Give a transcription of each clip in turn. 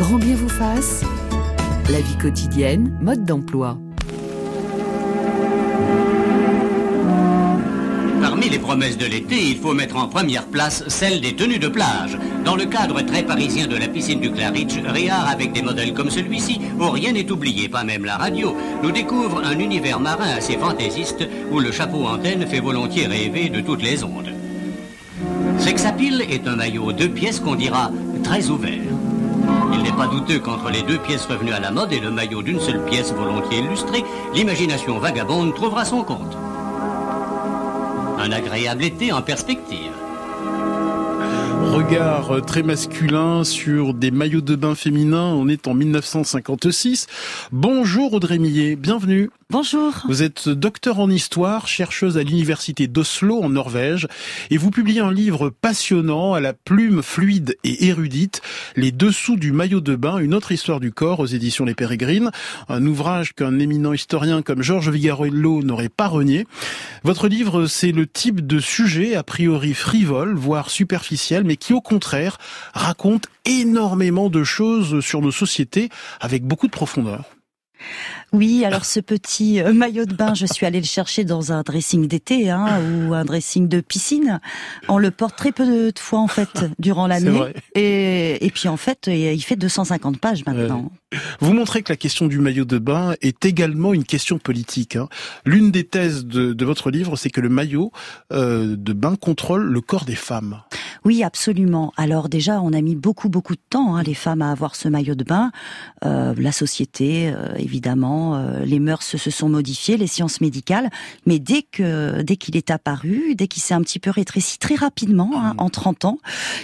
Grand bien vous fasse. La vie quotidienne, mode d'emploi. Parmi les promesses de l'été, il faut mettre en première place celle des tenues de plage. Dans le cadre très parisien de la piscine du Claridge, Riard, avec des modèles comme celui-ci, où rien n'est oublié, pas même la radio, nous découvre un univers marin assez fantaisiste où le chapeau antenne fait volontiers rêver de toutes les ondes. Sexapile est un maillot deux pièces qu'on dira très ouvert. Il n'est pas douteux qu'entre les deux pièces revenues à la mode et le maillot d'une seule pièce volontiers illustré, l'imagination vagabonde trouvera son compte. Un agréable été en perspective. Regard très masculin sur des maillots de bain féminins. On est en 1956. Bonjour Audrey Millet, bienvenue. Bonjour. Vous êtes docteur en histoire, chercheuse à l'université d'Oslo en Norvège, et vous publiez un livre passionnant à la plume fluide et érudite, Les dessous du maillot de bain, une autre histoire du corps aux éditions Les Pérégrines, un ouvrage qu'un éminent historien comme Georges Vigarello n'aurait pas renié. Votre livre, c'est le type de sujet a priori frivole, voire superficiel, mais qui au contraire raconte énormément de choses sur nos sociétés avec beaucoup de profondeur. Oui, alors ce petit euh, maillot de bain, je suis allée le chercher dans un dressing d'été hein, ou un dressing de piscine. On le porte très peu de fois en fait durant l'année. Et, et puis en fait, il fait 250 pages maintenant. Vous montrez que la question du maillot de bain est également une question politique. Hein. L'une des thèses de, de, votre livre, c'est que le maillot euh, de bain contrôle le corps des femmes. Oui, absolument. Alors déjà, on a mis beaucoup beaucoup de temps, hein, les femmes, à avoir ce maillot de bain. Euh, la société, euh, évidemment, euh, les mœurs se sont modifiées, les sciences médicales. Mais dès que dès qu'il est apparu, dès qu'il s'est un petit peu rétréci très rapidement, hein, mmh. en 30 ans,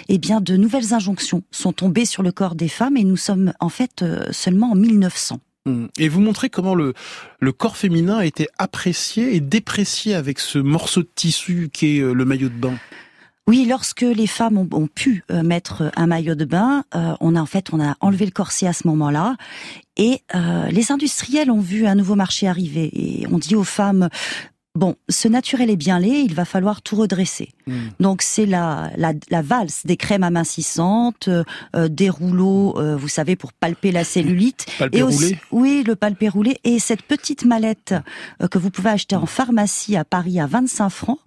eh bien, de nouvelles injonctions sont tombées sur le corps des femmes et nous sommes en fait seulement en 1900. Mmh. Et vous montrez comment le, le corps féminin a été apprécié et déprécié avec ce morceau de tissu qui est le maillot de bain? Oui, lorsque les femmes ont, ont pu euh, mettre un maillot de bain, euh, on a en fait on a enlevé le corset à ce moment-là, et euh, les industriels ont vu un nouveau marché arriver et on dit aux femmes Bon, ce naturel est bien laid, il va falloir tout redresser. Mmh. Donc c'est la, la, la, valse des crèmes amincissantes, euh, des rouleaux, euh, vous savez, pour palper la cellulite. palper et aussi, roulé Oui, le palper roulé. Et cette petite mallette euh, que vous pouvez acheter en pharmacie à Paris à 25 francs,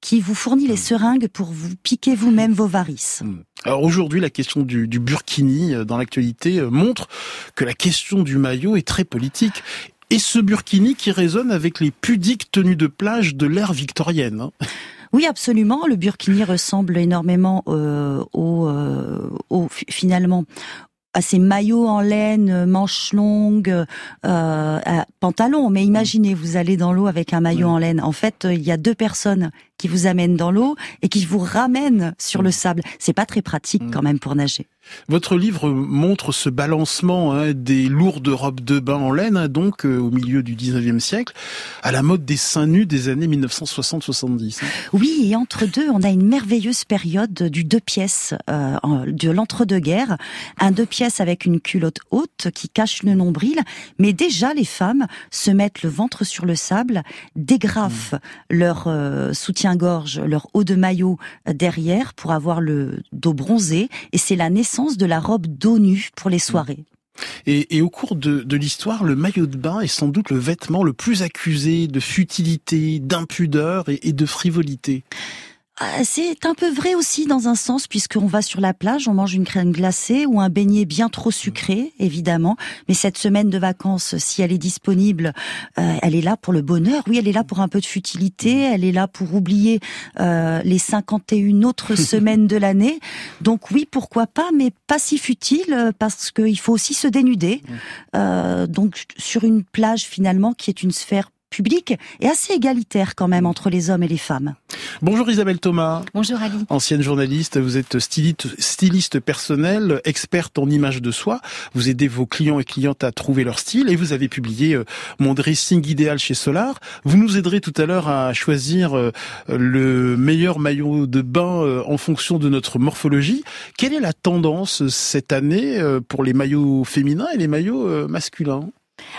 qui vous fournit les seringues pour vous piquer vous-même vos varices. Alors aujourd'hui, la question du, du burkini dans l'actualité montre que la question du maillot est très politique. Et ce burkini qui résonne avec les pudiques tenues de plage de l'ère victorienne. Hein. Oui, absolument. Le burkini ressemble énormément euh, au, euh, au, finalement à ces maillots en laine, manches longues, euh, pantalons. Mais imaginez, vous allez dans l'eau avec un maillot oui. en laine. En fait, il y a deux personnes qui vous amènent dans l'eau et qui vous ramènent sur le sable. C'est pas très pratique quand même pour nager. Votre livre montre ce balancement hein, des lourdes robes de bain en laine, hein, donc euh, au milieu du 19e siècle, à la mode des seins nus des années 1960-70. Hein. Oui, et entre deux, on a une merveilleuse période du deux pièces, euh, de l'entre-deux-guerres. Un deux pièces avec une culotte haute qui cache le nombril, mais déjà les femmes se mettent le ventre sur le sable, dégrafent mmh. leur euh, soutien-gorge, leur haut de maillot derrière pour avoir le dos bronzé, et c'est la naissance de la robe d'eau nue pour les soirées. Et, et, au cours de, de l'histoire, le maillot de bain est sans doute le vêtement le plus accusé de futilité, d'impudeur et, et de frivolité. C'est un peu vrai aussi dans un sens, puisqu'on va sur la plage, on mange une crème glacée ou un beignet bien trop sucré, évidemment. Mais cette semaine de vacances, si elle est disponible, euh, elle est là pour le bonheur. Oui, elle est là pour un peu de futilité, elle est là pour oublier euh, les 51 autres semaines de l'année. Donc oui, pourquoi pas, mais pas si futile, parce qu'il faut aussi se dénuder. Euh, donc sur une plage finalement qui est une sphère public et assez égalitaire quand même entre les hommes et les femmes. Bonjour Isabelle Thomas. Bonjour Ali. Ancienne journaliste, vous êtes styliste, styliste personnelle, experte en image de soi. Vous aidez vos clients et clientes à trouver leur style et vous avez publié euh, Mon dressing idéal chez Solar. Vous nous aiderez tout à l'heure à choisir euh, le meilleur maillot de bain euh, en fonction de notre morphologie. Quelle est la tendance cette année pour les maillots féminins et les maillots masculins?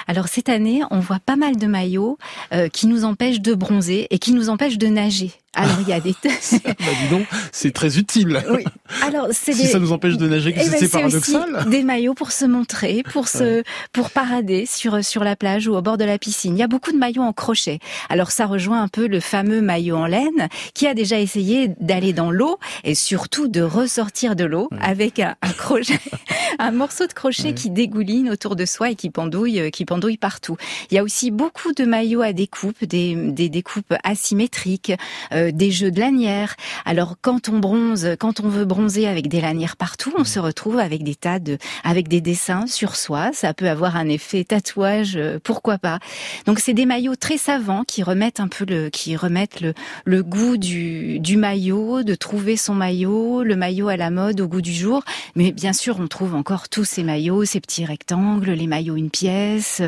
Alors cette année, on voit pas mal de maillots euh, qui nous empêchent de bronzer et qui nous empêchent de nager. Alors il y a des bah, dis donc, c'est très utile. Oui. Alors c'est si ça nous empêche de nager, eh ben, c'est paradoxal. des maillots pour se montrer, pour se pour parader sur sur la plage ou au bord de la piscine. Il y a beaucoup de maillots en crochet. Alors ça rejoint un peu le fameux maillot en laine qui a déjà essayé d'aller dans l'eau et surtout de ressortir de l'eau avec un, crochet, un morceau de crochet qui dégouline autour de soi et qui pendouille euh, qui pendouille partout. Il y a aussi beaucoup de maillots à découpe, des des découpes asymétriques. Euh, euh, des jeux de lanières. Alors quand on bronze, quand on veut bronzer avec des lanières partout, on se retrouve avec des tas de, avec des dessins sur soi. Ça peut avoir un effet tatouage, euh, pourquoi pas. Donc c'est des maillots très savants qui remettent un peu le, qui remettent le, le goût du, du maillot, de trouver son maillot, le maillot à la mode au goût du jour. Mais bien sûr, on trouve encore tous ces maillots, ces petits rectangles, les maillots une pièce.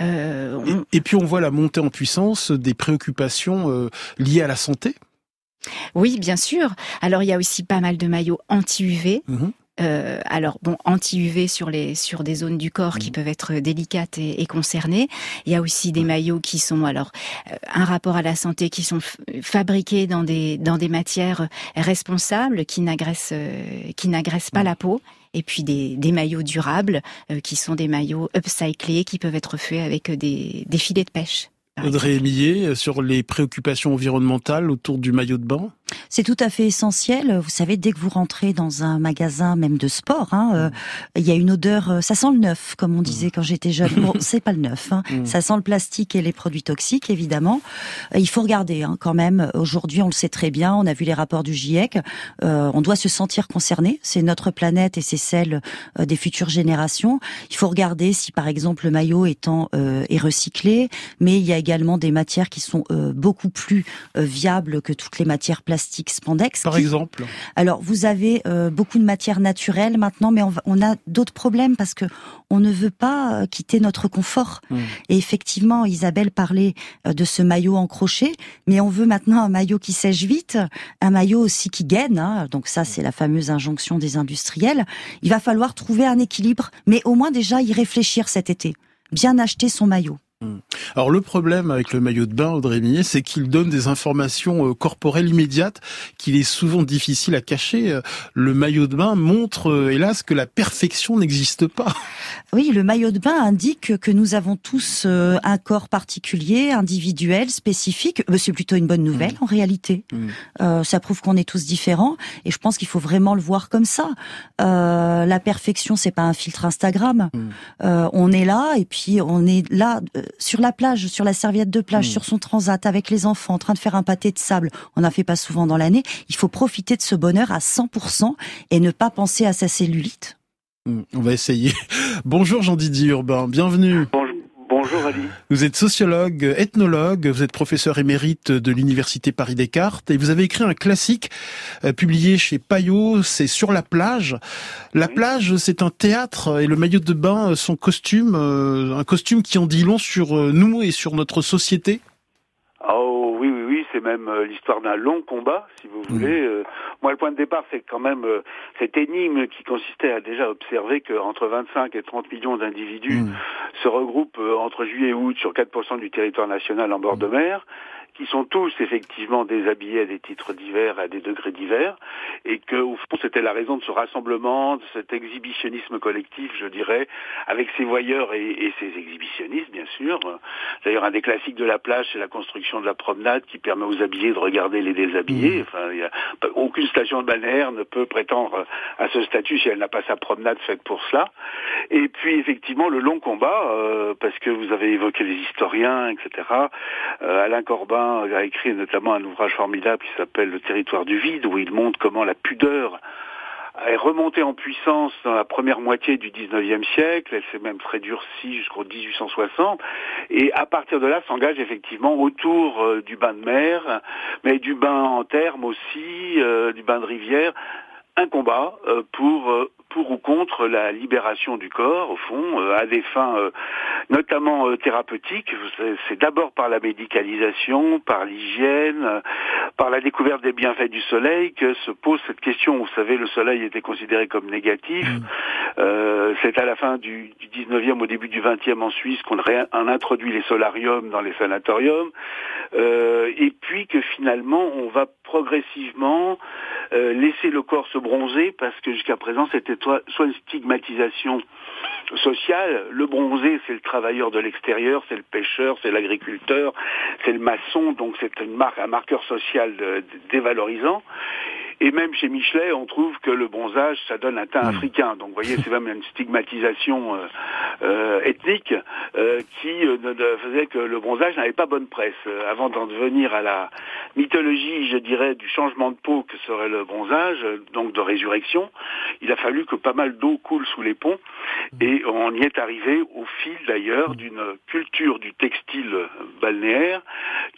Euh, et, puis on voit la montée en puissance des préoccupations liées à la santé oui, bien sûr. Alors il y a aussi pas mal de maillots anti-UV. Mhm. Euh, alors bon, anti-UV sur les sur des zones du corps qui mhm. peuvent être délicates et, concernées. Il y a aussi des maillots qui sont alors euh, un rapport à la santé qui sont fabriqués dans des dans des matières responsables qui n'agressent euh, qui n'agressent pas la peau. Et puis des, des maillots durables qui sont des maillots upcyclés qui peuvent être faits avec des, des filets de pêche. Audrey Millet, sur les préoccupations environnementales autour du maillot de bain? C'est tout à fait essentiel. Vous savez, dès que vous rentrez dans un magasin, même de sport, hein, euh, il y a une odeur. Euh, ça sent le neuf, comme on disait quand j'étais jeune. Bon, c'est pas le neuf. Hein. Mm. Ça sent le plastique et les produits toxiques, évidemment. Euh, il faut regarder hein, quand même. Aujourd'hui, on le sait très bien. On a vu les rapports du GIEC. on doit se sentir concerné. C'est notre planète et c'est celle des futures générations. Il faut regarder si, par exemple, le maillot étant est recyclé, mais il y a également des matières qui sont beaucoup plus viables que toutes les matières plastiques spandex. Par exemple Alors, vous avez euh, beaucoup de matières naturelles maintenant, mais on, a d'autres problèmes parce que on ne veut pas euh, quitter notre confort. Hmm. Et effectivement, Isabelle parlait euh, de ce maillot en crochet, mais on veut maintenant un maillot qui sèche vite, un maillot aussi qui gaine. Hein. Donc ça, c'est la fameuse injonction des industriels. Il va falloir trouver un équilibre, mais au moins déjà y réfléchir cet été. Bien acheter son maillot. Hmm. Alors le problème avec le maillot de bain, Audrey Millet, c'est qu'il donne des informations euh, corporelles immédiates qu'il est souvent difficile à cacher. Euh, le maillot de bain montre, euh, hélas, que la perfection n'existe pas. Oui, le maillot de bain indique que nous avons tous un corps particulier, individuel, spécifique. C'est plutôt une bonne nouvelle hmm. en réalité. Hmm. ça prouve qu'on est tous différents et je pense qu'il faut vraiment le voir comme ça. la perfection, c'est pas un filtre Instagram. on est là et puis on est là sur la plage, sur la serviette de plage, hmm. sur son transat, avec les enfants, en train de faire un pâté de sable. On n'en fait pas souvent dans l'année. Il faut profiter de ce bonheur à 100% et ne pas penser à sa cellulite. Hmm, on va essayer. Bonjour Jean-Didier Urbain, bienvenue. Bonjour Ali. Vous êtes sociologue, ethnologue, vous êtes professeur émérite de l'université Paris Descartes et vous avez écrit un classique euh, publié chez Payot, c'est Sur la plage. La plage, c'est un théâtre et le maillot de bain, son costume, euh, un costume qui en dit long sur euh, nous et sur notre société. C'est même l'histoire d'un long combat, si vous voulez. Mmh. Moi, le point de départ, c'est quand même euh, cette énigme qui consistait à déjà observer qu'entre 25 et 30 millions d'individus mmh. se regroupent euh, entre juillet et août sur 4% du territoire national en bord de mmh. mer qui sont tous effectivement déshabillés à des titres divers, à des degrés divers, et que au fond c'était la raison de ce rassemblement, de cet exhibitionnisme collectif, je dirais, avec ses voyeurs et, et ses exhibitionnistes, bien sûr. D'ailleurs, un des classiques de la plage, c'est la construction de la promenade qui permet aux habillés de regarder les déshabillés. Mmh. Enfin, y a, aucune station de balnéaire ne peut prétendre à ce statut si elle n'a pas sa promenade faite pour cela. Et puis effectivement le long combat, euh, parce que vous avez évoqué les historiens, etc. Euh, Alain Corbin a écrit notamment un ouvrage formidable qui s'appelle Le territoire du vide, où il montre comment la pudeur est remontée en puissance dans la première moitié du 19e siècle, elle s'est même très durcie jusqu'au 1860, et à partir de là s'engage effectivement autour euh, du bain de mer, mais du bain en terme aussi, euh, du bain de rivière, un combat euh, pour pour ou contre la libération du corps, au fond, euh, à des fins euh, notamment euh, thérapeutiques. C'est d'abord par la médicalisation, par l'hygiène, par la découverte des bienfaits du soleil que se pose cette question. Vous savez, le soleil était considéré comme négatif. Mm. c'est à la fin du, du 19e, au début du 20e en Suisse qu'on introduit les solariums dans les sanatoriums. Euh, et puis que finalement on va progressivement euh, laisser le corps se bronzer parce que jusqu'à présent c'était soit une stigmatisation sociale. Le bronzé c'est le travailleur de l'extérieur, c'est le pêcheur, c'est l'agriculteur, c'est le maçon, donc c'est un marqueur social dévalorisant. Et même chez Michelet, on trouve que le bronzage, ça donne un teint hmm. africain. Donc, vous voyez, c'est même une stigmatisation euh, euh, ethnique euh, qui faisait que le bronzage n'avait pas bonne presse. avant d'en devenir à la mythologie, je dirais, du changement de peau que serait le bronzage, donc de résurrection, il a fallu que pas mal d'eau coule sous les ponts. Et on y est arrivé au fil, d'ailleurs, d'une culture du textile balnéaire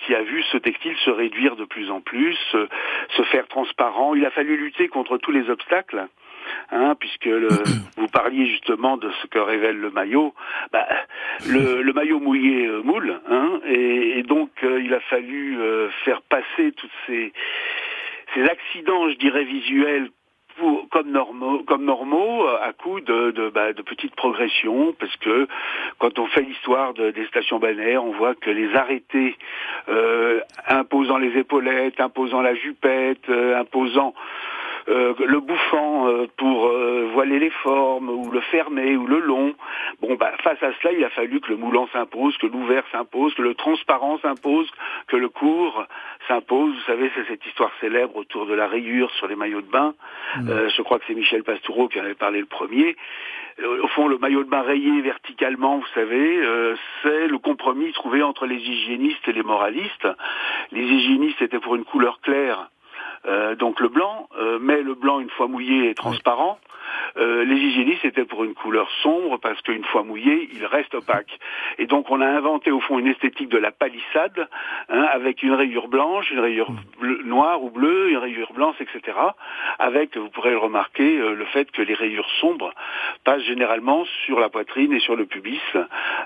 qui a vu ce textile se réduire de plus en plus, se faire transparent il a fallu lutter contre tous les obstacles. Hein, puisque vous parliez justement de ce que révèle le maillot, bah, le, maillot mouillé euh, moule, hein, et, donc euh, il a fallu euh, faire passer tous ces, accidents, je dirais, visuels comme normaux, comme normaux à coup de, bah, de, petites progressions, parce que quand on fait l'histoire des stations balnéaires, on voit que les arrêtés imposant les épaulettes, imposant la jupette, imposant euh, le bouffant euh, pour euh, voiler les formes, ou le fermer, ou le long. Bon, bah, face à cela, il a fallu que le moulant s'impose, que l'ouvert s'impose, que le transparent s'impose, que le court s'impose. Vous savez, c'est cette histoire célèbre autour de la rayure sur les maillots de bain. Mmh. je crois que c'est Michel Pastoureau qui en avait parlé le premier. Au fond, le maillot de bain rayé verticalement, vous savez, c'est le compromis trouvé entre les hygiénistes et les moralistes. Les hygiénistes étaient pour une couleur claire euh, donc le blanc, euh, mais le blanc une fois mouillé est transparent. Euh, les hygiénistes étaient pour une couleur sombre parce qu'une fois mouillé, il reste opaque. Et donc on a inventé au fond une esthétique de la palissade hein, avec une rayure blanche, une rayure noire ou bleue, une rayure blanche, etc. Avec, vous pourrez le remarquer, le fait que les rayures sombres passent généralement sur la poitrine et sur le pubis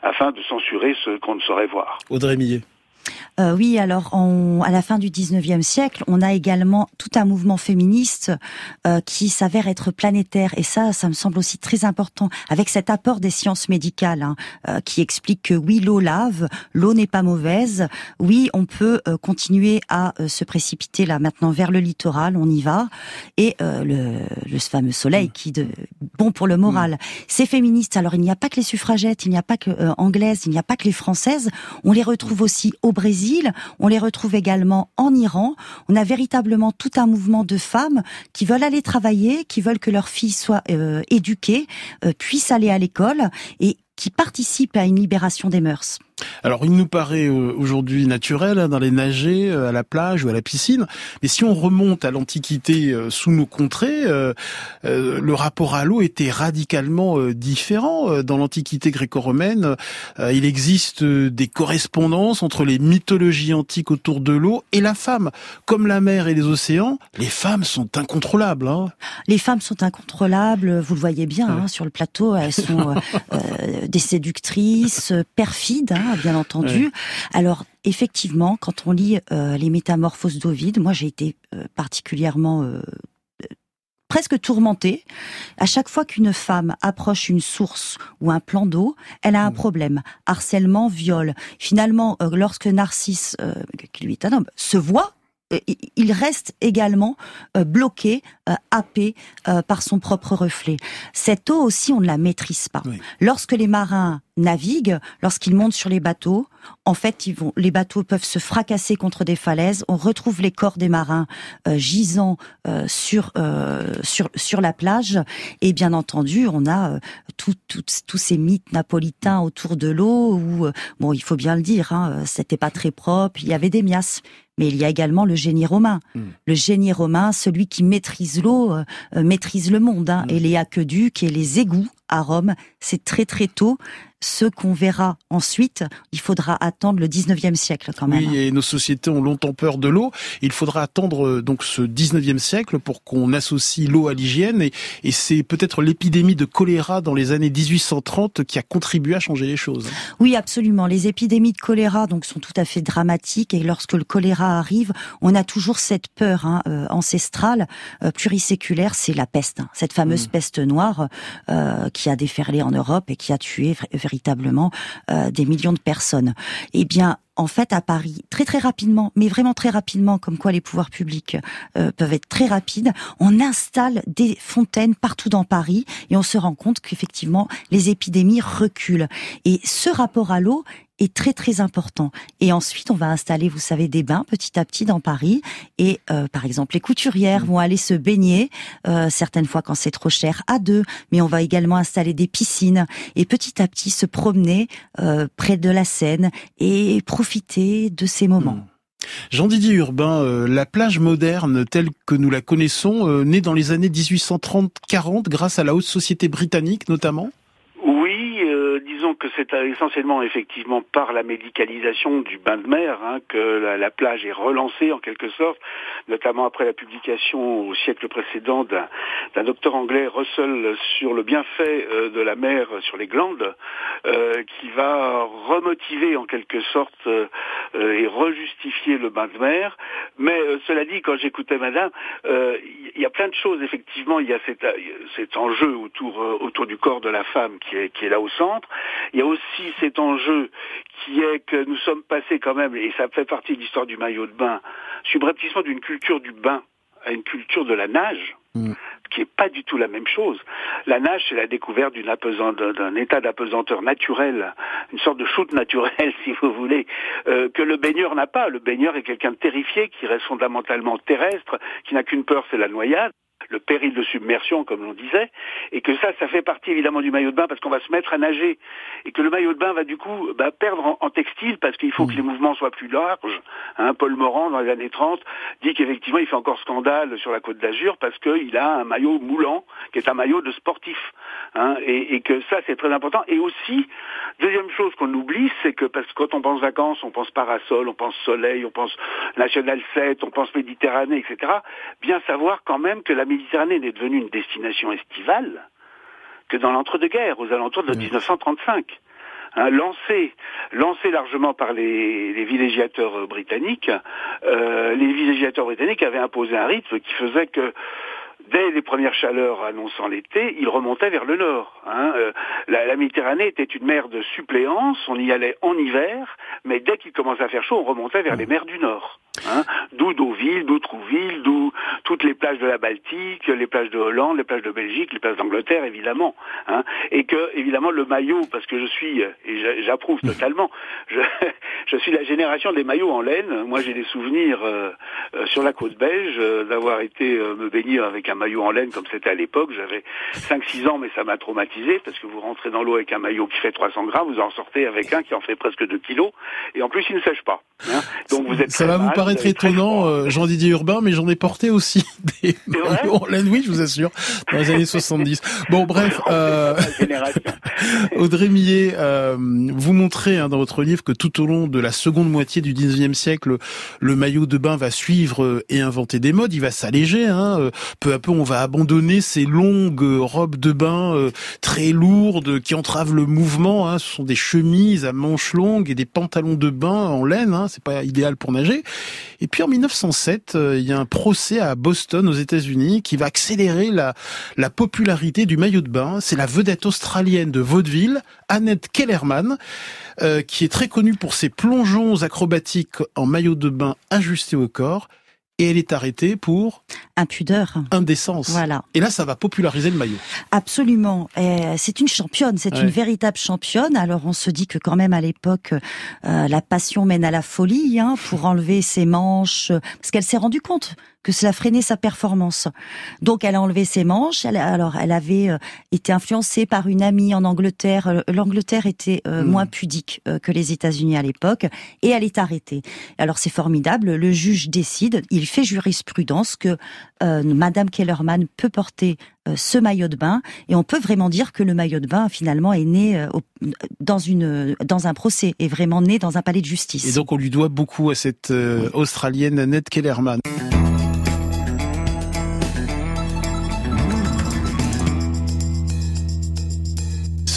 afin de censurer ce qu'on ne saurait voir. Audrey Millet. Euh, oui, alors à la fin du 19e siècle, on a également tout un mouvement féministe euh, qui s'avère être planétaire. Et ça, ça me semble aussi très important, avec cet apport des sciences médicales, hein, euh, qui explique que oui, l'eau lave, l'eau n'est pas mauvaise, oui, on peut continuer à se précipiter là maintenant vers le littoral, on y va. Et le, le, fameux soleil qui de bon pour le moral. Mm. Ces féministes, alors il n'y a pas que les suffragettes, il n'y a pas que anglaises, il n'y a pas que les françaises, on les retrouve aussi au Brésil, on les retrouve également en Iran. On a véritablement tout un mouvement de femmes qui veulent aller travailler, qui veulent que leurs filles soient euh, éduquées, euh, puissent aller à l'école et qui participent à une libération des mœurs. Alors, il nous paraît euh, aujourd'hui naturel hein, d'aller nager euh, à la plage ou à la piscine, mais si on remonte à l'Antiquité euh, sous nos contrées, le rapport à l'eau était radicalement différent. Dans l'Antiquité gréco-romaine, il existe des correspondances entre les mythologies antiques autour de l'eau et la femme. Comme la mer et les océans, les femmes sont incontrôlables. Hein. Les femmes sont incontrôlables, vous le voyez bien hein, sur le plateau, elles sont des séductrices, perfides bien entendu. Alors effectivement, quand on lit euh, les Métamorphoses d'Ovide, moi j'ai été euh, particulièrement euh, presque tourmentée. À chaque fois qu'une femme approche une source ou un plan d'eau, elle a un mmh. problème. Harcèlement, viol. Finalement, lorsque Narcisse, qui lui est un homme, se voit, il reste également bloqué, happé par son propre reflet. Cette eau aussi, on ne la maîtrise pas. Lorsque les marins naviguent, lorsqu'ils montent sur les bateaux, en fait, ils vont, les bateaux peuvent se fracasser contre des falaises. On retrouve les corps des marins euh, gisant euh, sur euh, sur sur la plage. Et bien entendu, on a tous ces mythes napolitains autour de l'eau où, bon, il faut bien le dire, hein, c'était pas très propre. Il y avait des miasmes mais il y a également le génie romain. Hmm. Le génie romain, celui qui maîtrise l'eau, maîtrise le monde. Hein. Hmm. Et les aqueducs et les égouts à Rome, c'est très très tôt ce qu'on verra ensuite, il faudra attendre le 19e siècle quand même. Oui, et nos sociétés ont longtemps peur de l'eau. Il faudra attendre euh, donc ce 19e siècle pour qu'on associe l'eau à l'hygiène. Et, et c'est peut-être l'épidémie de choléra dans les années 1830 qui a contribué à changer les choses. Oui, absolument. Les épidémies de choléra donc sont tout à fait dramatiques. Et lorsque le choléra arrive, on a toujours cette peur hein, euh, ancestrale, euh, pluriséculaire, c'est la peste, hein. cette fameuse mmh. peste noire qui a déferlé en Europe et qui a tué véritablement des millions de personnes. Eh bien, en fait, à Paris, très très rapidement, mais vraiment très rapidement, comme quoi les pouvoirs publics euh, peuvent être très rapides, on installe des fontaines partout dans Paris et on se rend compte qu'effectivement, les épidémies reculent. Et ce rapport à l'eau est très très important. Et ensuite, on va installer, vous savez, des bains petit à petit dans Paris. Et euh, par exemple, les couturières vont aller se baigner, euh, certaines fois quand c'est trop cher, à deux. Mais on va également installer des piscines et petit à petit se promener euh, près de la Seine et profiter de ces moments. Hmm. Jean-Didier Urbain, la plage moderne telle que nous la connaissons, née dans les années 1830-40 grâce à la haute société britannique notamment? Disons que c'est essentiellement effectivement par la médicalisation du bain de mer hein, que la, plage est relancée en quelque sorte, notamment après la publication au siècle précédent d'un docteur anglais Russell sur le bienfait euh, de la mer sur les glandes, euh, qui va remotiver en quelque sorte euh, et rejustifier le bain de mer. Mais cela dit, quand j'écoutais Madame, il y a plein de choses effectivement. Il y a cet, enjeu autour du corps de la femme qui est là au centre. Il y a aussi cet enjeu qui est que nous sommes passés quand même, et ça fait partie de l'histoire du maillot de bain, subrepticement d'une culture du bain à une culture de la nage, mm. qui n'est pas du tout la même chose. La nage, c'est la découverte d'un état d'apesanteur naturel, une sorte de chute naturelle, si vous voulez, euh, que le baigneur n'a pas. Le baigneur est quelqu'un de terrifié, qui reste fondamentalement terrestre, qui n'a qu'une peur, c'est la noyade le péril de submersion, comme l'on disait, et que ça, ça fait partie évidemment du maillot de bain parce qu'on va se mettre à nager, et que le maillot de bain va du coup bah, perdre en, textile parce qu'il faut que les mouvements soient plus larges. Hein, Paul Morand, dans les années 30, dit qu'effectivement, il fait encore scandale sur la côte d'Azur parce qu'il a un maillot moulant, qui est un maillot de sportif. Hein, et, et, que ça, c'est très important. Et aussi, deuxième chose qu'on oublie, c'est que parce que quand on pense vacances, on pense parasol, on pense soleil, on pense National 7, on pense Méditerranée, etc. Bien savoir quand même que la Méditerranée n'est devenue une destination estivale que dans l'entre-deux-guerres, aux alentours de 1935. Hein, lancé, lancé largement par les, villégiateurs britanniques, euh, les villégiateurs britanniques avaient imposé un rythme qui faisait que dès les premières chaleurs annonçant l'été, il remontait vers le nord. Hein. Euh, la, Méditerranée était une mer de suppléance, on y allait en hiver, mais dès qu'il commençait à faire chaud, on remontait vers les mers du nord. Hein. D'où Deauville, d'où Trouville, d'où toutes les plages de la Baltique, les plages de Hollande, les plages de Belgique, les plages d'Angleterre, évidemment. Hein. Et que, évidemment, le maillot, parce que je suis, et j'approuve totalement, je, je, suis la génération des maillots en laine. Moi, j'ai des souvenirs euh, euh, sur la côte belge d'avoir été me baigner avec un maillot en laine comme c'était à l'époque. J'avais 5-6 ans, mais ça m'a traumatisé parce que vous rentrez dans l'eau avec un maillot qui fait 300 grammes, vous en sortez avec un qui en fait presque 2 kilos, et en plus il ne sèche pas. Hein. Donc vous êtes ça va vous paraître étonnant, euh, Jean-Didier Urbain, mais j'en ai porté aussi des maillots en laine, oui, je vous assure, dans les années 70. Bon, bref, euh... Audrey Millet, euh, vous montrez hein, dans votre livre que tout au long de la seconde moitié du 19e siècle, le maillot de bain va suivre et inventer des modes, il va s'alléger, hein, euh, peu à peu on va abandonner ces longues robes de bain euh, très lourdes qui entravent le mouvement. Hein. Ce sont des chemises à manches longues et des pantalons de bain en laine. Hein. C'est pas idéal pour nager. Et puis en 1907, euh, il y a un procès à Boston aux États-Unis qui va accélérer la, la popularité du maillot de bain. C'est la vedette australienne de vaudeville, Annette Kellerman, euh, qui est très connue pour ses plongeons acrobatiques en maillot de bain ajusté au corps et elle est arrêtée pour impudeur, indécence. Voilà. Et là, ça va populariser le maillot. Absolument. C'est une championne, c'est une véritable championne. Alors, on se dit que quand même à l'époque, euh, la passion mène à la folie hein, pour enlever ses manches, parce qu'elle s'est rendue compte que cela freinait sa performance. Donc elle a enlevé ses manches. Elle, alors elle avait euh, été influencée par une amie en Angleterre. Euh, L'Angleterre était euh, hmm. moins pudique que les États-Unis à l'époque et elle est arrêtée. Alors c'est formidable. Le juge décide. Il fait jurisprudence que Madame Kellerman peut porter ce maillot de bain et on peut vraiment dire que le maillot de bain finalement est né dans une dans un procès est vraiment né dans un palais de justice. Et donc on lui doit beaucoup à cette australienne Annette Kellerman.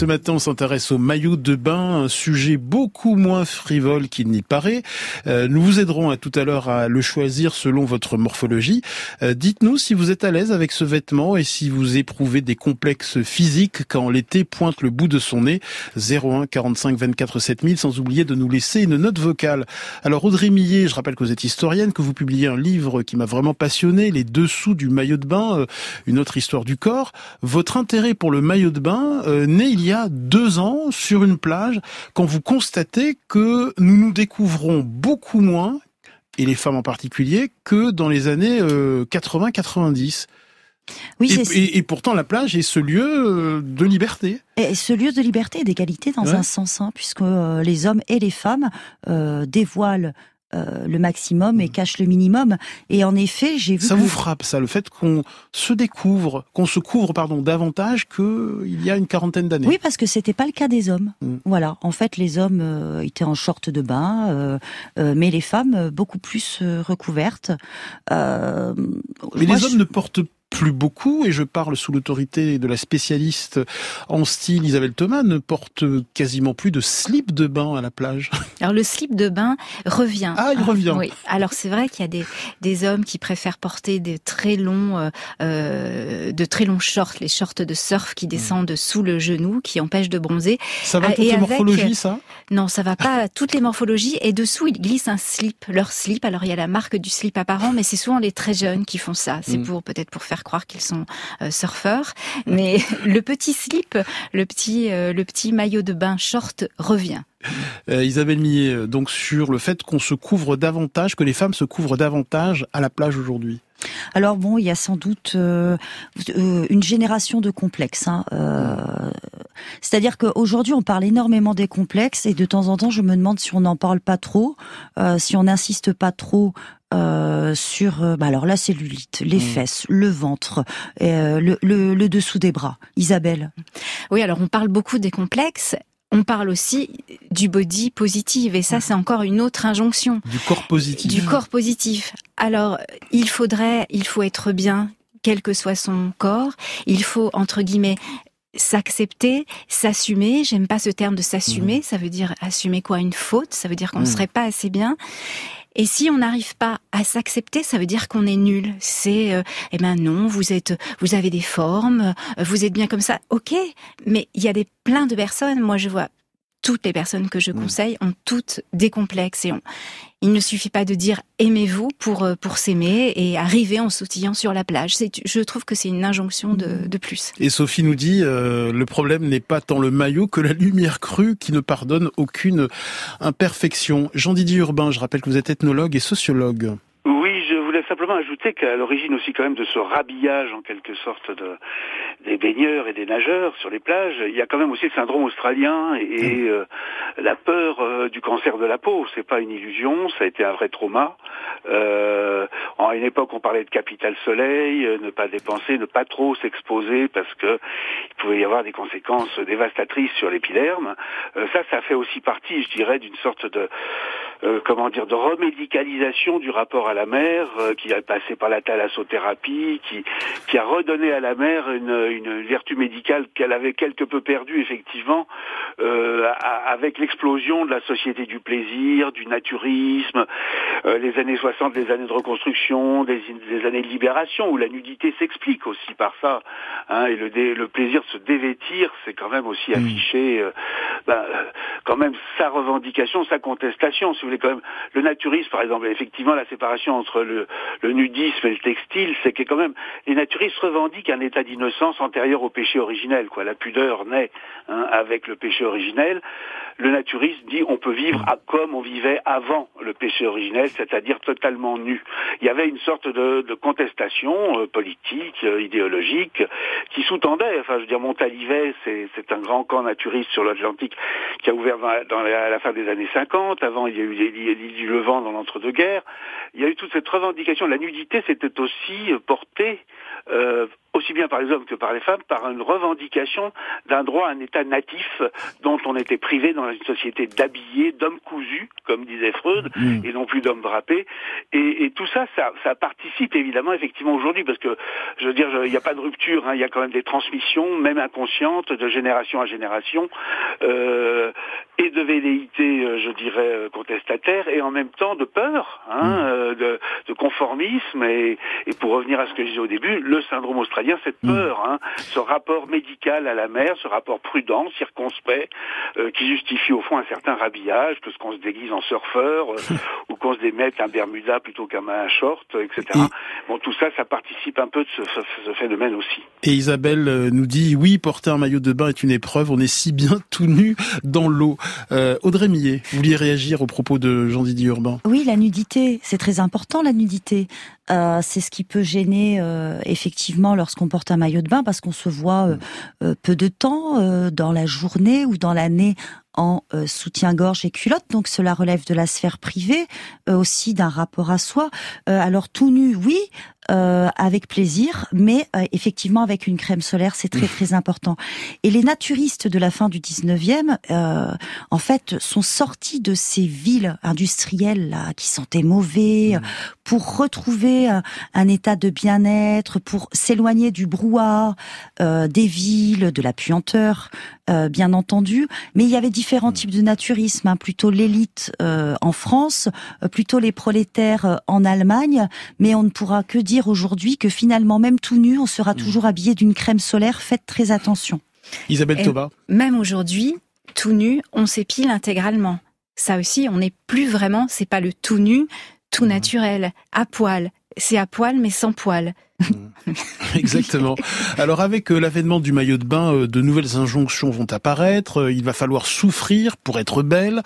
Ce matin, on s'intéresse au maillot de bain, un sujet beaucoup moins frivole qu'il n'y paraît. Euh, nous vous aiderons à tout à l'heure à le choisir selon votre morphologie. Euh, dites-nous si vous êtes à l'aise avec ce vêtement et si vous éprouvez des complexes physiques quand l'été pointe le bout de son nez. 01 45 24 7000, sans oublier de nous laisser une note vocale. Alors Audrey Millet, je rappelle que vous êtes historienne, que vous publiez un livre qui m'a vraiment passionné, Les dessous du maillot de bain, euh, une autre histoire du corps. Votre intérêt pour le maillot de bain naît il y a deux ans sur une plage quand vous constatez que nous nous découvrons beaucoup moins, et les femmes en particulier, que dans les années 80-90. Euh, oui, et, pourtant, la plage est ce lieu euh, de liberté. Et ce lieu de liberté et d'égalité dans un sens, hein, puisque euh, les hommes et les femmes dévoilent euh, le maximum et mm. cache le minimum. Et en effet, j'ai vu. Ça vous frappe, ça, le fait qu'on se découvre, qu'on se couvre, pardon, davantage qu'il y a une quarantaine d'années. Oui, parce que c'était pas le cas des hommes. Mm. Voilà. En fait, les hommes euh, étaient en short de bain, euh, mais les femmes beaucoup plus recouvertes. mais les hommes ne portent plus beaucoup, et je parle sous l'autorité de la spécialiste en style Isabelle Thomas, ne porte quasiment plus de slip de bain à la plage. Alors le slip de bain revient. Ah, il revient. Oui. Alors c'est vrai qu'il y a des, des hommes qui préfèrent porter des très longs, euh, euh de très longs shorts, les shorts de surf qui descendent sous le genou, qui empêchent de bronzer. Ça va toutes les morphologies, ça? Non, ça va pas toutes les morphologies. Et dessous, ils glissent un slip, leur slip. Alors il y a la marque du slip apparent, mais c'est souvent les très jeunes qui font ça. C'est mm. pour peut-être pour faire croire qu'ils sont euh, surfeurs, mais le petit slip, le petit, euh, le petit maillot de bain short revient. Euh, Isabelle Millet, donc sur le fait qu'on se couvre davantage, que les femmes se couvrent davantage à la plage aujourd'hui. Alors bon, il y a sans doute une génération de complexes. Hein. C'est-à-dire qu'aujourd'hui, on parle énormément des complexes et de temps en temps, je me demande si on n'en parle pas trop, si on n'insiste pas trop euh, sur euh, bah alors la cellulite, les mmh. fesses, le ventre, euh, le, le, le, dessous des bras. Isabelle. Oui, alors on parle beaucoup des complexes. On parle aussi du body positive et ça c'est encore une autre injonction. Du corps positif. Du corps positif. Alors il faudrait, il faut être bien quel que soit son corps. Il faut entre guillemets s'accepter, s'assumer. J'aime pas ce terme de s'assumer. Mmh. Ça veut dire assumer quoi? Une faute? Ça veut dire qu'on ne mmh. serait pas assez bien. Et si on n'arrive pas à s'accepter, ça veut dire qu'on est nul. C'est, euh, eh ben non, vous êtes, vous avez des formes, euh, vous êtes bien comme ça. Ok, mais il y a des plein de personnes. Moi, je vois toutes les personnes que je mmh. conseille ont toutes des complexes et on, il ne suffit pas de dire aimez-vous pour euh, pour s'aimer et arriver en sautillant sur la plage. Je trouve que c'est une injonction de, de, plus. Et Sophie nous dit euh, le problème n'est pas tant le maillot que la lumière crue qui ne pardonne aucune imperfection. Jean-Didier Urbain, je rappelle que vous êtes ethnologue et sociologue simplement ajouter qu'à l'origine aussi quand même de ce rhabillage en quelque sorte de, des baigneurs et des nageurs sur les plages, il y a quand même aussi le syndrome australien et, euh, la peur euh, du cancer de la peau. C'est pas une illusion, ça a été un vrai trauma. Euh, à une époque, on parlait de capital soleil, euh, ne pas dépenser, ne pas trop s'exposer parce que il pouvait y avoir des conséquences dévastatrices sur l'épiderme. ça, ça fait aussi partie, je dirais, d'une sorte de comment dire de remédicalisation du rapport à la mer qui a passé par la thalassothérapie, qui, qui a redonné à la mer une, une vertu médicale qu'elle avait quelque peu perdue effectivement euh, avec l'explosion de la société du plaisir, du naturisme, euh, les années 60, les années de reconstruction, des, des années de libération où la nudité s'explique aussi par ça, hein, et le, le plaisir de se dévêtir, c'est quand même aussi affiché, euh, ben, quand même sa revendication, sa contestation, si vous quand même le naturisme par exemple, effectivement la séparation entre le, nudisme et le textile, c'est que quand même les naturistes revendiquent un état d'innocence antérieur au péché originel. La pudeur naît hein, avec le péché originel. Le naturiste dit on peut vivre comme on vivait avant le péché originel, c'est-à-dire totalement nu. Il y avait une sorte de, contestation euh, politique, euh, idéologique, qui sous-tendait, enfin je veux dire Montalivet, c'est un grand camp naturiste sur l'Atlantique qui a ouvert à la fin des années 50, avant il y a eu du Levant dans l'entre-deux-guerres, il y a eu toute cette revendication. La nudité s'était aussi portée euh, aussi bien par les hommes que par les femmes, par une revendication d'un droit à un état natif dont on était privé dans une société d'habillés, d'hommes cousus, comme disait Freud, mm. et non plus d'hommes drapés. Et, et, tout ça, ça, ça participe évidemment effectivement aujourd'hui, parce que je veux dire, il n'y a pas de rupture, hein, il y a quand même des transmissions, même inconscientes, de génération à génération, euh, et de velléité, euh, je dirais, euh, contestataire, et en même temps de peur, hein, mm. euh, de, de, conformisme, et, et, pour revenir à ce que je disais au début, le syndrome australien, cette mm. peur, hein, ce rapport médical à la mer, ce rapport prudent, circonspect, qui justifie au fond un certain rhabillage, que ce qu'on se déguise en surfeur, ou qu'on se démette un bermuda plutôt qu'un short, etc. Bon, tout ça, ça participe un peu de ce, ce, phénomène aussi. Et Isabelle nous dit, oui, porter un maillot de bain est une épreuve, on est si bien tout nu dans l'eau. Euh, Audrey Millet, vous vouliez réagir au propos de Jean-Didier Urbain? Oui, la nudité, c'est très important la nudité. Euh, c'est ce qui peut gêner euh, effectivement lorsqu'on porte un maillot de bain parce qu'on se voit euh, peu de temps dans la journée ou dans l'année en soutien-gorge et culotte, donc cela relève de la sphère privée, aussi d'un rapport à soi. alors tout nu, oui, euh, avec plaisir, mais euh, effectivement avec une crème solaire, c'est très très important. Et les naturistes de la fin du 19e, euh, en fait, sont sortis de ces villes industrielles là qui sentaient mauvais mmh. pour retrouver un état de bien-être, pour s'éloigner du brouhaha des villes, de la puanteur, bien entendu. Mais il y avait différents mmh. types de naturisme, hein, plutôt l'élite en France, plutôt les prolétaires en Allemagne, mais on ne pourra que dire dire aujourd'hui que finalement, même tout nu, on sera toujours habillé d'une crème solaire. Faites très attention. Isabelle Toba. Même aujourd'hui, tout nu, on s'épile intégralement. Ça aussi, on n'est plus vraiment, c'est pas le tout nu, tout naturel, à poil. C'est à poil mais sans poil. Exactement. Alors avec euh, l'avènement du maillot de bain, euh, de nouvelles injonctions vont apparaître. Euh, il va falloir souffrir pour être belle.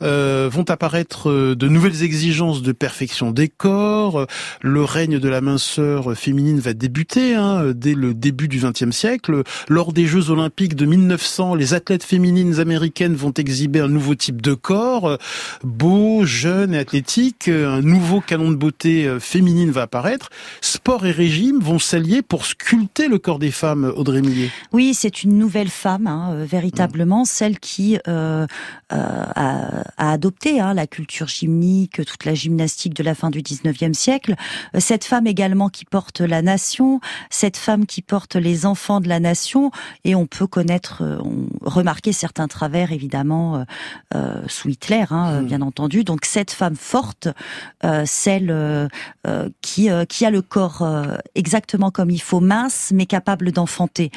vont apparaître de nouvelles exigences de perfection des corps. Le règne de la minceur féminine va débuter hein, dès le début du XXe siècle. Lors des Jeux Olympiques de 1900, les athlètes féminines américaines vont exhiber un nouveau type de corps, beau, jeune et athlétique. Un nouveau canon de beauté féminine va apparaître. Sport et vont s'allier pour sculpter le corps des femmes, Audrey Millet. Oui, c'est une nouvelle femme, hein, euh, véritablement, celle qui euh, euh, a, a, adopté hein, la culture gymnique, toute la gymnastique de la fin du 19e siècle. Cette femme également qui porte la nation, cette femme qui porte les enfants de la nation, et on peut connaître, on, remarquer certains travers, évidemment, sous Hitler, hein, hmm. bien entendu. Donc cette femme forte, celle qui, qui a le corps exactement comme il faut, mince mais capable d'enfanter.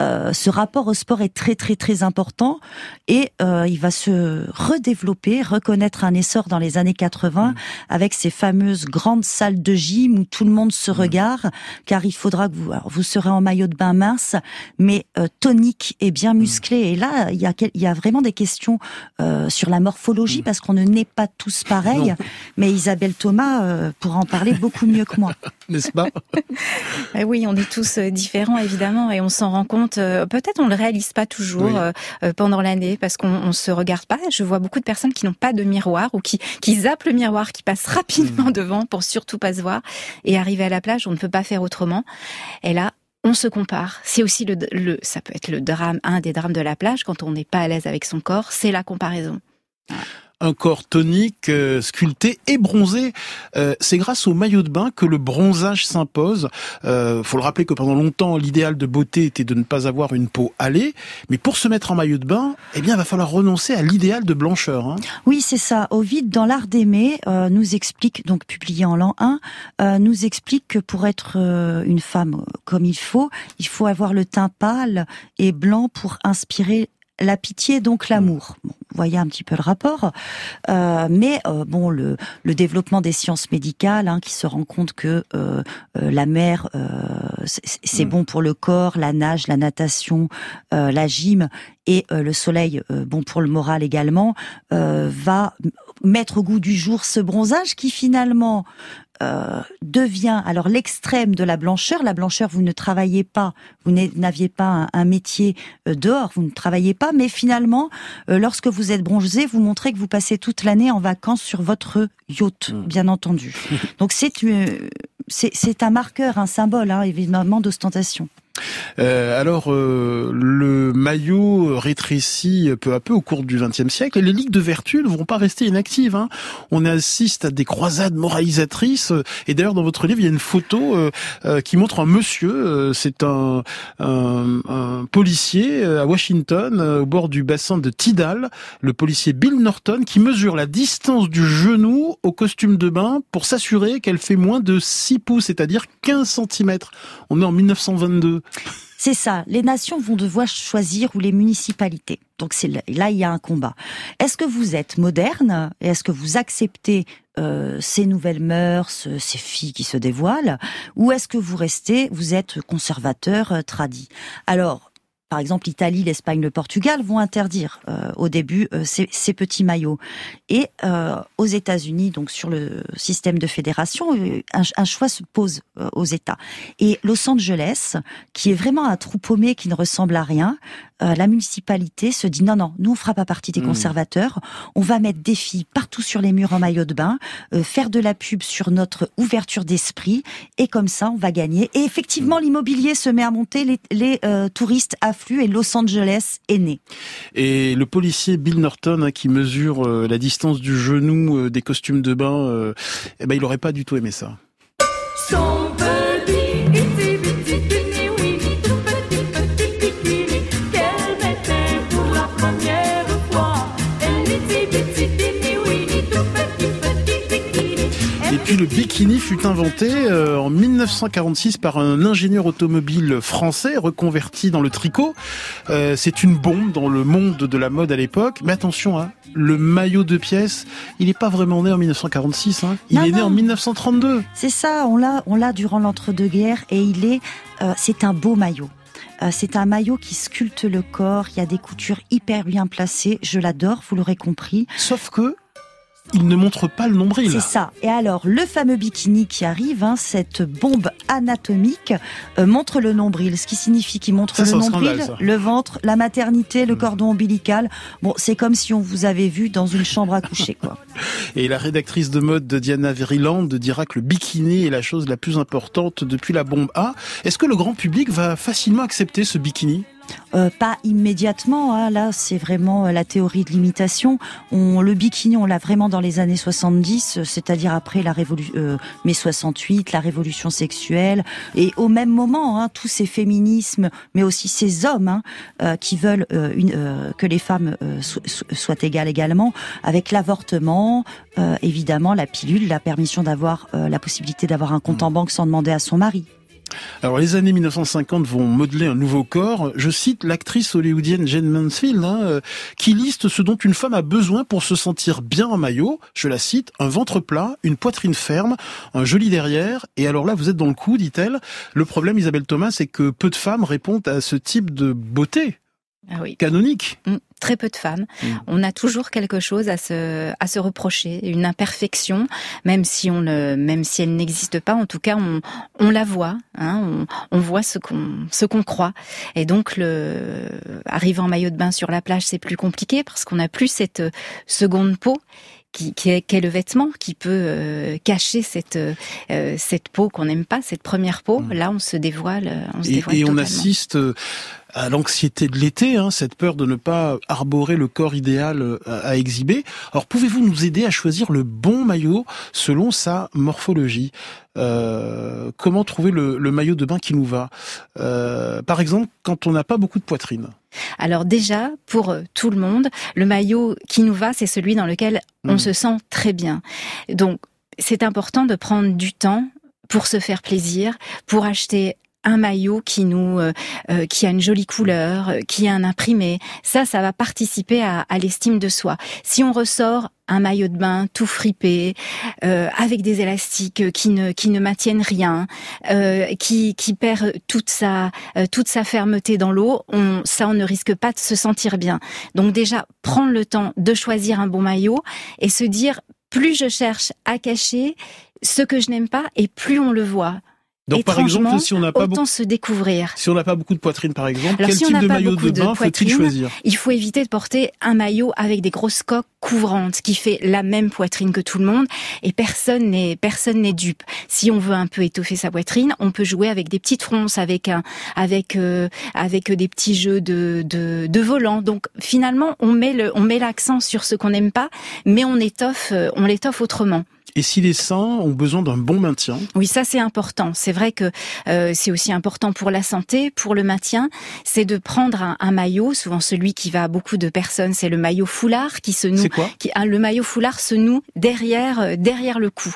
Euh, ce rapport au sport est très très très important et euh, il va se redévelopper, reconnaître un essor dans les années 80 mm. avec ces fameuses grandes salles de gym où tout le monde se mm. regarde, car il faudra que vous, vous serez en maillot de bain mince, mais euh, tonique et bien mm. musclé. Et là, il y a, il y a vraiment des questions euh, sur la morphologie parce qu'on ne naît pas tous pareils. Mais Isabelle Thomas euh, pourra en parler beaucoup mieux que moi. N'est-ce pas Eh oui, on est tous euh, différents évidemment et on s'en rend compte. Euh, peut-être on le réalise pas toujours euh, pendant l'année parce qu'on on se regarde pas. Je vois beaucoup de personnes qui n'ont pas de miroir ou qui qui zappent le miroir, qui passent rapidement hmm. devant pour surtout pas se voir. Et arriver à la plage, on ne peut pas faire autrement. Et là, on se compare. C'est aussi le, le, ça peut être le drame, un des drames de la plage quand on n'est pas à l'aise avec son corps, c'est la comparaison un corps tonique, euh, sculpté et bronzé. Euh, c'est grâce au maillot de bain que le bronzage s'impose. Euh, faut le rappeler que pendant longtemps, l'idéal de beauté était de ne pas avoir une peau hâlée, mais pour se mettre en maillot de bain, eh bien, il va falloir renoncer à l'idéal de blancheur. Hein. Oui, c'est ça. Ovid, dans l'art d'aimer, euh, nous explique, donc publié en l'an 1, nous explique que pour être une femme comme il faut, il faut avoir le teint pâle et blanc pour inspirer la pitié, donc l'amour. Bon, vous voyez un petit peu le rapport. Euh, mais euh, bon, le, le, développement des sciences médicales, hein, qui se rend compte que euh, euh la mer, euh, c'est mm. bon pour le corps, la nage, la natation, la gym, et le soleil, bon pour le moral également, va mettre au goût du jour ce bronzage qui finalement euh, devient alors l'extrême de la blancheur. La blancheur, vous ne travaillez pas, vous n'aviez pas un, métier euh, dehors, vous ne travaillez pas, mais finalement, euh, lorsque vous êtes bronzé, vous montrez que vous passez toute l'année en vacances sur votre yacht, mmh. bien entendu. Donc c'est un marqueur, un symbole, hein, évidemment, d'ostentation. Euh, alors, euh, le maillot rétrécit peu à peu au cours du XXe siècle et les ligues de vertu ne vont pas rester inactives. Hein. On assiste à des croisades moralisatrices. Et d'ailleurs, dans votre livre, il y a une photo euh, qui montre un monsieur. C'est un, un, un, policier à Washington, au bord du bassin de Tidal, le policier Bill Norton, qui mesure la distance du genou au costume de bain pour s'assurer qu'elle fait moins de 6 pouces, c'est-à-dire 15 cm. On est en 1922. C'est ça. Les nations vont devoir choisir ou les municipalités. Donc c'est là, il y a un combat. Est-ce que vous êtes moderne et est-ce que vous acceptez euh, ces nouvelles mœurs, ces filles qui se dévoilent, ou est-ce que vous restez, vous êtes conservateur, euh, tradit? Alors par exemple l'Italie, l'Espagne, le Portugal vont interdire euh, au début euh, ces, petits maillots. Et euh, aux États-Unis, donc sur le système de fédération, un, un choix se pose aux États. Et Los Angeles, qui est vraiment un trou paumé qui ne ressemble à rien, la municipalité se dit non non, nous on fera pas partie des hmm. conservateurs. On va mettre des filles partout sur les murs en maillot de bain, faire de la pub sur notre ouverture d'esprit, et comme ça on va gagner. Et effectivement, l'immobilier se met à monter, les, les touristes à et Los Angeles est né. Et le policier Bill Norton, hein, qui mesure euh, la distance du genou euh, des costumes de bain, euh, eh ben, il aurait pas du tout aimé ça. Le bikini fut inventé euh, en 1946 par un ingénieur automobile français reconverti dans le tricot. Euh, c'est une bombe dans le monde de la mode à l'époque. Mais attention, hein, le maillot de pièces, il n'est pas vraiment né en 1946. Hein. Il est né en 1932. C'est ça, on l'a, on l'a durant l'entre-deux-guerres et il est, euh, c'est un beau maillot. c'est un maillot qui sculpte le corps, il y a des coutures hyper bien placées, je l'adore, vous l'aurez compris. Sauf que il ne montre pas le nombril. C'est ça. Et alors, le fameux bikini qui arrive, hein, cette bombe anatomique, euh, montre le nombril, ce qui signifie qu'il montre le nombril, le ventre, la maternité, le mm. cordon ombilical. Bon, c'est comme si on vous avait vu dans une chambre à coucher, quoi. Et la rédactrice de mode de Diana Veriland dira que le bikini est la chose la plus importante depuis la bombe A. Est-ce que le grand public va facilement accepter ce bikini? Euh, pas immédiatement. Hein. Là, c'est vraiment euh, la théorie de l'imitation. On, le bikini, on l'a vraiment dans les années 70, euh, c'est-à-dire après la révolution, euh, mai 68, la révolution sexuelle, et au même moment, hein, tous ces féminismes, mais aussi ces hommes hein, euh, qui veulent une, que les femmes soient égales également, avec l'avortement, évidemment, la pilule, la permission d'avoir la possibilité d'avoir un compte en banque sans demander à son mari. Alors les années 1950 vont modeler un nouveau corps. Je cite l'actrice hollywoodienne Jane Mansfield hein, euh, qui liste ce dont une femme a besoin pour se sentir bien en maillot. Je la cite, un ventre plat, une poitrine ferme, un joli derrière. Et alors là, vous êtes dans le coup, dit-elle. Le problème, Isabelle Thomas, c'est que peu de femmes répondent à ce type de beauté. Ah oui. canonique. Mm, très peu de femmes. Mm. On a toujours quelque chose à se à se reprocher, une imperfection, même si on le, même si elle n'existe pas. En tout cas, on, on la voit. Hein, on, on, voit ce qu'on ce qu'on croit. Et donc, le arriver en maillot de bain sur la plage, c'est plus compliqué parce qu'on n'a plus cette seconde peau qui, qui, est, qui, est, le vêtement qui peut euh, cacher cette euh, cette peau qu'on n'aime pas, cette première peau. Mm. Là, on se dévoile, on se et, dévoile et on assiste à l'anxiété de l'été, hein, cette peur de ne pas arborer le corps idéal euh, à, exhiber. Alors pouvez-vous nous aider à choisir le bon maillot selon sa morphologie? Euh, Comment trouver le, maillot de bain qui nous va? Euh, Par exemple, quand on n'a pas beaucoup de poitrine. Alors déjà, pour tout le monde, le maillot qui nous va, c'est celui dans lequel on hmm. se sent très bien. Donc c'est important de prendre du temps pour se faire plaisir, pour acheter un maillot qui nous, euh, euh, qui a une jolie couleur, euh, qui a un imprimé. Ça, ça va participer à, l'estime de soi. Si on ressort un maillot de bain tout fripé, avec des élastiques qui ne qui ne maintiennent rien, qui qui perd toute sa toute sa fermeté dans l'eau, on ça on ne risque pas de se sentir bien. Donc déjà prendre le temps de choisir un bon maillot et se dire plus je cherche à cacher ce que je n'aime pas et plus on le voit. Donc par exemple, si on n'a pas beaucoup, se découvrir. Si on n'a pas beaucoup de poitrine, par exemple, quel type de maillot de bain faut-il choisir? Il faut éviter de porter un maillot avec des grosses coques couvrante, qui fait la même poitrine que tout le monde, et personne n'est personne n'est dupe. Si on veut un peu étoffer sa poitrine, on peut jouer avec des petites fronces, avec un, avec euh, avec des petits jeux de, de de volant. Donc finalement, on met le on met l'accent sur ce qu'on n'aime pas, mais on étoffe on l'étoffe autrement. Et si les seins ont besoin d'un bon maintien? Oui, ça c'est important. C'est vrai que euh, c'est aussi important pour la santé, pour le maintien, c'est de prendre un, un, maillot. Souvent celui qui va à beaucoup de personnes, c'est le maillot foulard qui se noue. Qui, Le maillot foulard se noue derrière euh, derrière le cou.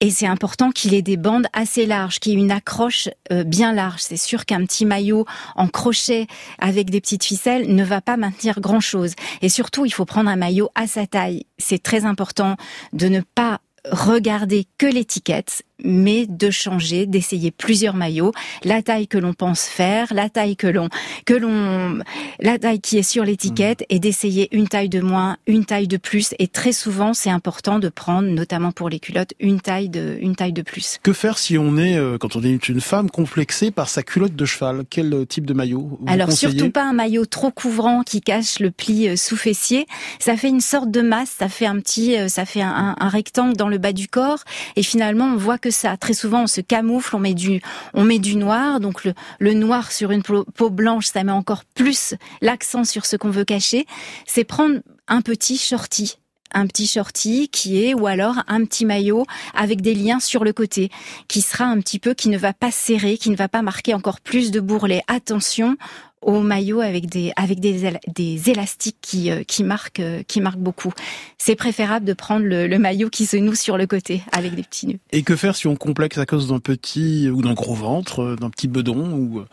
Et c'est important qu'il ait des bandes assez larges, qu'il ait une accroche euh, bien large. C'est sûr qu'un petit maillot en crochet avec des petites ficelles ne va pas maintenir grand-chose. Et surtout, il faut prendre un maillot à sa taille. C'est très important de ne pas regarder que l'étiquette mais de changer, d'essayer plusieurs maillots, la taille que l'on pense faire, la taille que l'on que l'on la taille qui est sur l'étiquette et d'essayer une taille de moins, une taille de plus. Et très souvent c'est important de prendre notamment pour les culottes une taille de une taille de plus. Que faire si on est euh, quand on est une femme complexée par sa culotte de cheval? Quel euh, type de maillot Alors surtout pas un maillot trop couvrant qui cache le pli euh, sous fessier, ça fait une sorte de masse, ça fait un petit ça fait un, un rectangle dans le bas du corps. Et finalement on voit que ça. Très souvent, on se camoufle, on met du, on met du noir. Donc le, le noir sur une peau blanche, ça met encore plus l'accent sur ce qu'on veut cacher. C'est prendre un petit shorty un petit shorty qui est ou alors un petit maillot avec des liens sur le côté qui sera un petit peu qui ne va pas serrer, qui ne va pas marquer encore plus de bourrelet. Attention au maillot avec des avec des, des élastiques qui euh, qui marquent euh, qui marquent beaucoup. C'est préférable de prendre le, le, maillot qui se noue sur le côté avec des petits nœuds. Et que faire si on complexe à cause d'un petit ou d'un gros ventre, euh, d'un petit bedon ou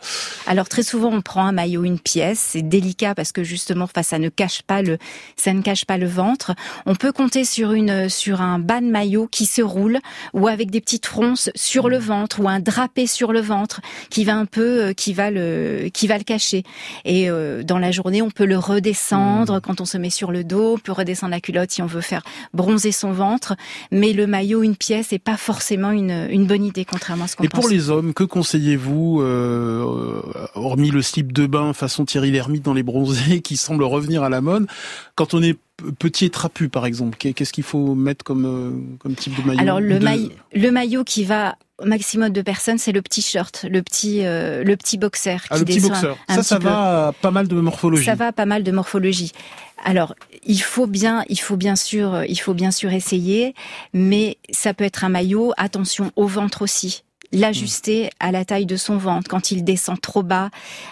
Alors très souvent on prend un maillot une pièce, c'est délicat parce que justement enfin, ça ne cache pas le ça ne cache pas le ventre. On peut compter sur une sur un bas de maillot qui se roule ou avec des petites fronces sur le ventre ou un drapé sur le ventre qui va un peu qui va le qui va le cacher et euh, dans la journée, on peut le redescendre mmh. quand on se met sur le dos, on peut redescendre la culotte si on veut faire bronzer son ventre. Mais le maillot, une pièce, n'est pas forcément une, une bonne idée, contrairement à ce qu'on pense. Et pour les hommes, que conseillez-vous, euh, hormis le slip de bain façon Thierry Lhermitte dans les bronzés qui semble revenir à la mode, quand on est petit et trapu, par exemple Qu'est-ce qu'il faut mettre comme, euh, comme type de maillot Alors, le, maillot, le maillot qui va maximum de personnes, c'est le petit shirt, le petit, euh, le petit boxer. Ah, le petit boxer. ça, ça va pas mal de morphologie. Ça va pas mal de morphologie. Alors, il faut bien, il faut bien sûr, il faut bien sûr essayer, mais ça peut être un maillot. Attention au ventre aussi l'ajuster à la taille de son ventre. Quand il descend trop bas,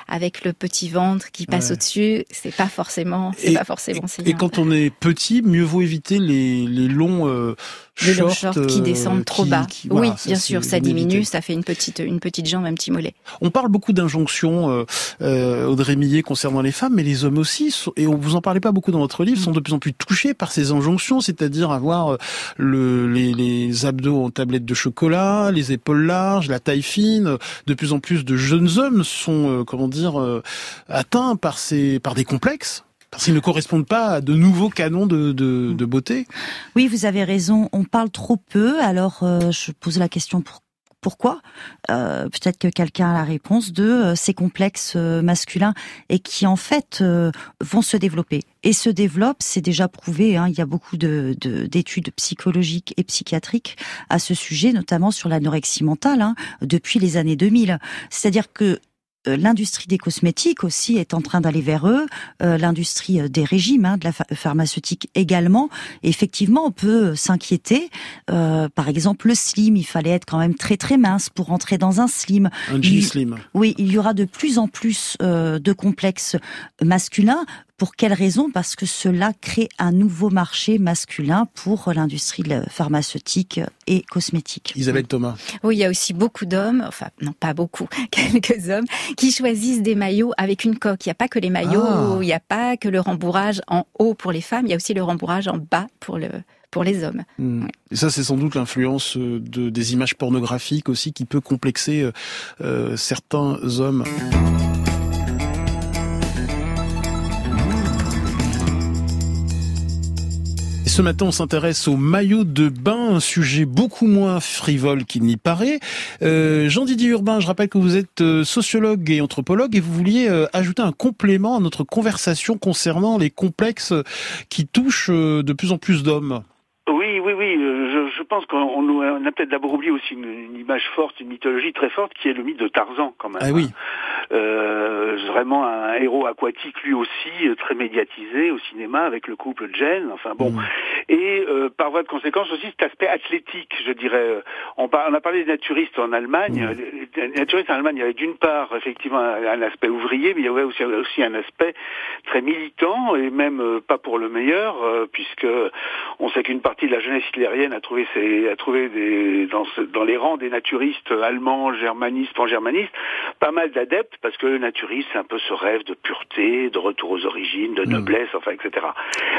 avec le petit ventre qui passe au-dessus, c'est pas forcément, c'est pas forcément. Et, et quand on est petit, mieux vaut éviter les, les longs euh, les longs shorts qui descendent euh, trop bas. oui, bien sûr, ça diminue, ça fait une petite une petite jambe, un petit mollet. On parle beaucoup d'injonctions, euh, euh, Audrey Millet, concernant les femmes, mais les hommes aussi, sont, et on vous en parlait pas beaucoup dans votre livre, sont de plus en plus touchés par ces injonctions, c'est-à-dire avoir euh, le, les, les abdos en tablette de chocolat, les épaules larges, la taille fine. De plus en plus de jeunes hommes sont, comment dire, atteints par ces par des complexes qu'ils ne correspondent pas à de nouveaux canons de, de, beauté. Oui, vous avez raison. On parle trop peu. Alors, euh, je pose la question pour pourquoi? Euh, Peut-être que quelqu'un a la réponse de euh, ces complexes masculins et qui en fait vont se développer et se développent. C'est déjà prouvé. Hein, il y a beaucoup de d'études psychologiques et psychiatriques à ce sujet, notamment sur l'anorexie mentale hein, depuis les années 2000. C'est-à-dire que l'industrie des cosmétiques aussi est en train d'aller vers eux, euh, l'industrie euh, des régimes, hein, de la pharmaceutique également. effectivement, on peut s'inquiéter. par exemple, le slim, il fallait être quand même très très mince pour entrer dans un slim. Un slim. Oui, il y aura de plus en plus de complexes masculins. Pour quelle raison? Parce que cela crée un nouveau marché masculin pour l'industrie pharmaceutique et cosmétique. Isabelle Thomas. Oui, il y a aussi beaucoup d'hommes, enfin non pas beaucoup, quelques hommes qui choisissent des maillots avec une coque. Il n'y a pas que les maillots, ah. il n'y a pas que le rembourrage en haut pour les femmes, il y a aussi le rembourrage en bas pour le pour les hommes. Hmm. Et ça, c'est sans doute l'influence euh, de, des images pornographiques aussi qui peut complexer euh, euh certains hommes. Ce matin, on s'intéresse au maillot de bain, un sujet beaucoup moins frivole qu'il n'y paraît. Euh, Jean-Didier Urbain, je rappelle que vous êtes euh, sociologue et anthropologue et vous vouliez euh, ajouter un complément à notre conversation concernant les complexes qui touchent de plus en plus d'hommes. Oui, oui, oui. Je, pense qu'on a peut-être d'abord oublié aussi une, image forte, une mythologie très forte, qui est le mythe de Tarzan, quand même. Ah oui. Euh, vraiment un héros aquatique lui aussi euh, très médiatisé au cinéma avec le couple Jen. Enfin bon, mm. et euh, par voie de conséquence aussi cet aspect athlétique, je dirais. On, on a parlé des naturistes en Allemagne. Mm. Les naturistes en Allemagne, il y avait d'une part effectivement un, aspect ouvrier, mais il y avait aussi, aussi un aspect très militant et même pas pour le meilleur, puisque on sait qu'une partie de la jeunesse hitlérienne a trouvé, ses, a trouvé des, dans, dans les rangs des naturistes allemands, germanistes, pan-germanistes, pas mal d'adeptes parce que le naturisme, c'est un peu ce rêve de pureté, de retour aux origines, de hmm. noblesse, enfin, etc.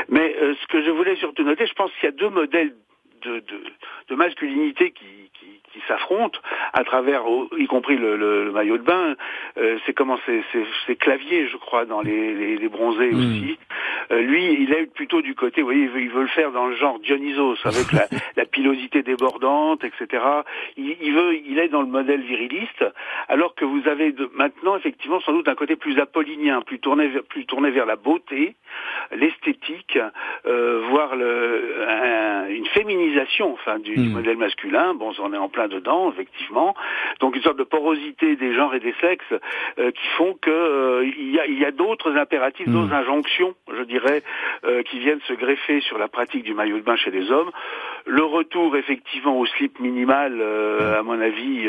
Mais euh, ce que je voulais surtout noter, je pense qu'il y a deux modèles de, de masculinité qui, qui s'affrontent à travers, y compris le, maillot de bain. Euh, c'est comment c'est clavier, je crois, dans les, les, bronzés hmm. aussi. Euh, lui, il est plutôt du côté, vous voyez, il veut, le faire dans le genre Dionysos, avec la, la pilosité débordante, etc. Il, veut, il est dans le modèle viriliste, alors que vous avez de, maintenant effectivement sans doute un côté plus apollinien, plus tourné, plus tourné vers la beauté, l'esthétique, euh, voire le, une féminisation, enfin, du, hmm. modèle masculin. Bon, on est en plein dedans, effectivement. Donc une sorte de porosité des genres et des sexes euh, qui font que euh, il y a, y a d'autres impératifs, d'autres hmm. injonctions, je dirais, euh, qui viennent se greffer sur la pratique du maillot de bain chez les hommes. Le retour effectivement au slip minimal, à mon avis,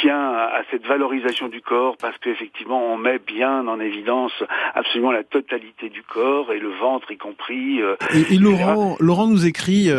tient à, cette valorisation du corps parce qu'effectivement on met bien en évidence absolument la totalité du corps et le ventre y compris. et, et Laurent, Laurent nous écrit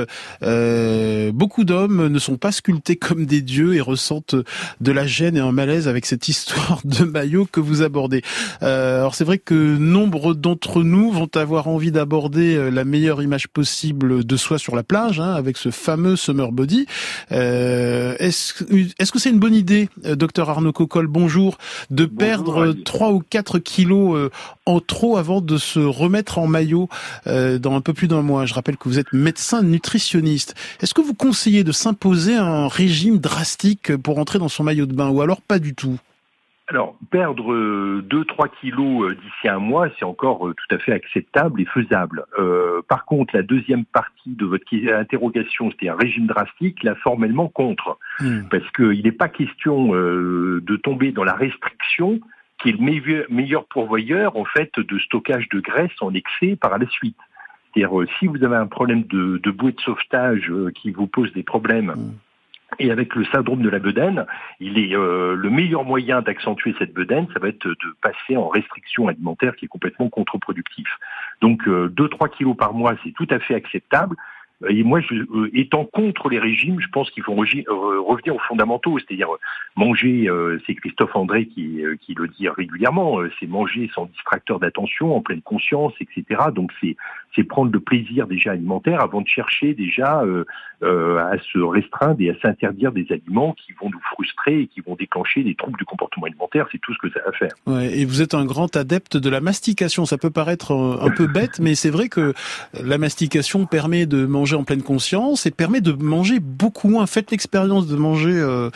beaucoup d'hommes ne sont pas sculptés comme des dieux et ressentent de la gêne et un malaise avec cette histoire de maillot que vous abordez. Euh, alors c'est vrai que nombre d'entre nous vont avoir envie d'aborder euh, la meilleure image possible de soi sur la plage, hein, avec ce fameux summer body. Euh, est-ce est-ce que c'est une bonne idée, docteur Arnaud Cocolle, bonjour, de perdre 3 ou 4 kilos en trop avant de se remettre en maillot dans un peu plus d'un mois? Je rappelle que vous êtes médecin nutritionniste. Est-ce que vous conseillez de s'imposer un régime drastique pour entrer dans son maillot de bain ou alors pas du tout? Alors, perdre 2-3 euh, kilos euh, d'ici un mois, c'est encore euh, tout à fait acceptable et faisable. par contre, la deuxième partie de votre interrogation, c'était un régime drastique, là, formellement contre. Hmm. Parce qu'il n'est pas question de tomber dans la restriction, qui est le meilleur, pourvoyeur, en fait, de stockage de graisse en excès par la suite. C'est-à-dire, si vous avez un problème de, de bouée de sauvetage qui vous pose des problèmes, hmm. Et avec le syndrome de la bedaine, il est euh, le meilleur moyen d'accentuer cette bedaine, ça va être de passer en restriction alimentaire qui est complètement contre-productif. Donc 2-3 euh, kilos par mois, c'est tout à fait acceptable. Et moi, je, euh, étant contre les régimes, je pense qu'il faut revenir aux fondamentaux, c'est-à-dire manger, c'est Christophe André qui, qui, le dit régulièrement, c'est manger sans distracteur d'attention, en pleine conscience, etc. Donc c'est prendre le plaisir déjà alimentaire avant de chercher déjà euh, à se restreindre et à s'interdire des aliments qui vont nous frustrer et qui vont déclencher des troubles du comportement alimentaire. C'est tout ce que ça va faire. Ouais, et vous êtes un grand adepte de la mastication. Ça peut paraître un peu bête, mais c'est vrai que la mastication permet de manger en pleine conscience et permet de manger beaucoup moins. Faites l'expérience de manger euh,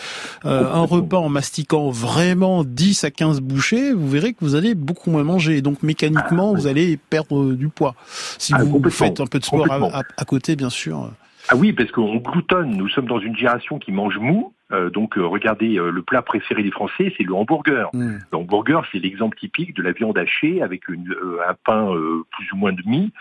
euh un repas en mastiquant vraiment 10 à 15 bouchées, vous verrez que vous allez beaucoup moins manger. Et donc mécaniquement, ah, vous allez perdre du poids. Si ah, vous faites un peu de sport à côté, bien sûr. Ah oui, parce qu'on gloutonne. Nous sommes dans une génération qui mange mou. Euh, donc euh, regardez, euh, le plat préféré des Français, c'est le hamburger. Mm. Le hamburger, c'est l'exemple typique de la viande hachée avec une, un pain plus ou moins de mie.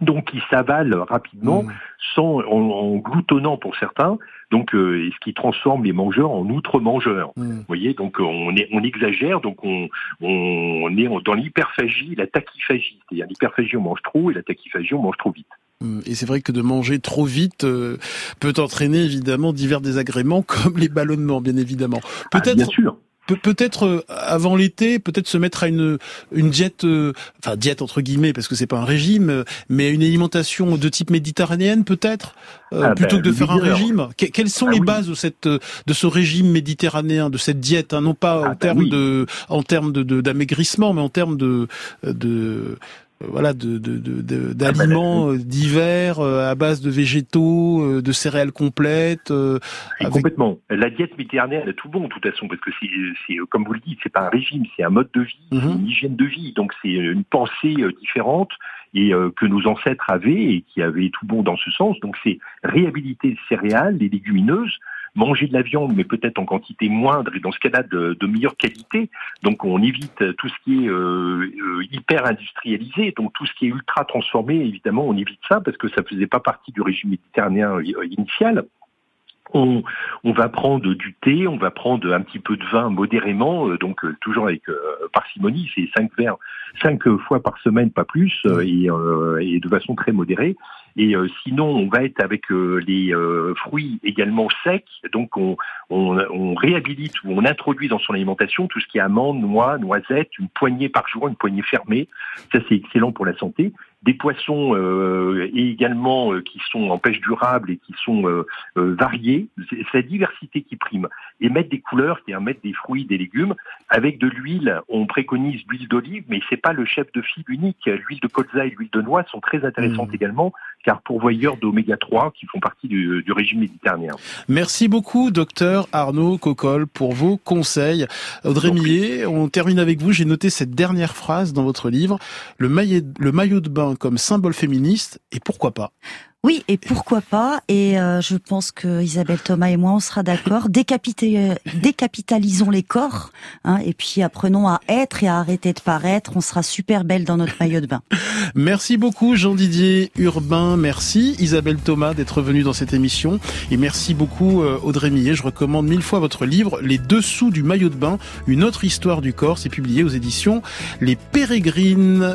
Donc qui s'avale rapidement, mm. sans, en, gloutonnant pour certains, donc ce qui transforme les mangeurs en outre-mangeurs. Mm. Vous voyez, donc on, est, on exagère, donc on, on est dans l'hyperphagie, la tachyphagie. C'est-à-dire l'hyperphagie, on mange trop, et la tachyphagie, on mange trop vite. Mm. Et c'est vrai que de manger trop vite euh, peut entraîner évidemment divers désagréments comme les ballonnements, bien évidemment. Ah, peut-être. bien sûr. Peut-être euh, avant l'été, peut-être se mettre à une une diète, euh, enfin diète entre guillemets parce que c'est pas un régime, mais une alimentation de type méditerranéenne peut-être ah, plutôt ben, que de faire un régime? quelles sont ah les bases de cette de ce régime méditerranéen, de cette diète, hein, non pas en, ben termes de, en termes de d'amaigrissement, mais en termes de de voilà de d'aliments ah bah, divers à base de végétaux, de céréales complètes. Complètement. La diète méditerranéenne est tout bon de toute façon parce que c'est comme vous le dites, c'est pas un régime, c'est un mode de vie, mhm. une hygiène de vie. Donc c'est une pensée différente et que nos ancêtres avaient et qui avaient tout bon dans ce sens. Donc c'est réhabiliter les céréales, les légumineuses manger de la viande, mais peut-être en quantité moindre et dans ce cas-là de, meilleure qualité. Donc on évite tout ce qui est euh, euh, hyper industrialisé, donc tout ce qui est ultra transformé, évidemment, on évite ça parce que ça faisait pas partie du régime méditerranéen euh, initial. On, va prendre du thé, on va prendre un petit peu de vin modérément, donc toujours avec parcimonie, c'est cinq verres, cinq fois par semaine, pas plus, et de façon très modérée. Et euh, sinon, on va être avec euh, les euh, fruits également secs. Donc, on, on, réhabilite ou on introduit dans son alimentation tout ce qui est amandes, noix, noisettes, une poignée par jour, une poignée fermée. Ça, c'est excellent pour la santé des poissons euh, et également qui sont en pêche durable et qui sont euh, variés. C'est la diversité qui prime. Et mettre des couleurs, c'est-à-dire mettre des fruits, des légumes. Avec de l'huile, on préconise l'huile d'olive, mais c'est pas le chef de file unique. L'huile de colza et l'huile de noix sont très intéressantes mmh. également car pourvoyeurs d'oméga 3 qui font partie du, régime méditerranéen. Merci beaucoup, docteur Arnaud Cocolle, pour vos conseils. Audrey Millet, on termine avec vous. J'ai noté cette dernière phrase dans votre livre. Le le maillot de bain comme symbole féministe, et pourquoi pas? Oui, et pourquoi pas Et euh, je pense que Isabelle Thomas et moi, on sera d'accord. Euh, décapitalisons les corps, hein, et puis apprenons à être et à arrêter de paraître. On sera super belle dans notre maillot de bain. Merci beaucoup, Jean-Didier Urbain. Merci Isabelle Thomas d'être venue dans cette émission, et merci beaucoup euh, Audrey Millet. Je recommande mille fois votre livre Les dessous du maillot de bain, une autre histoire du corps. C'est publié aux éditions Les Pérégrines.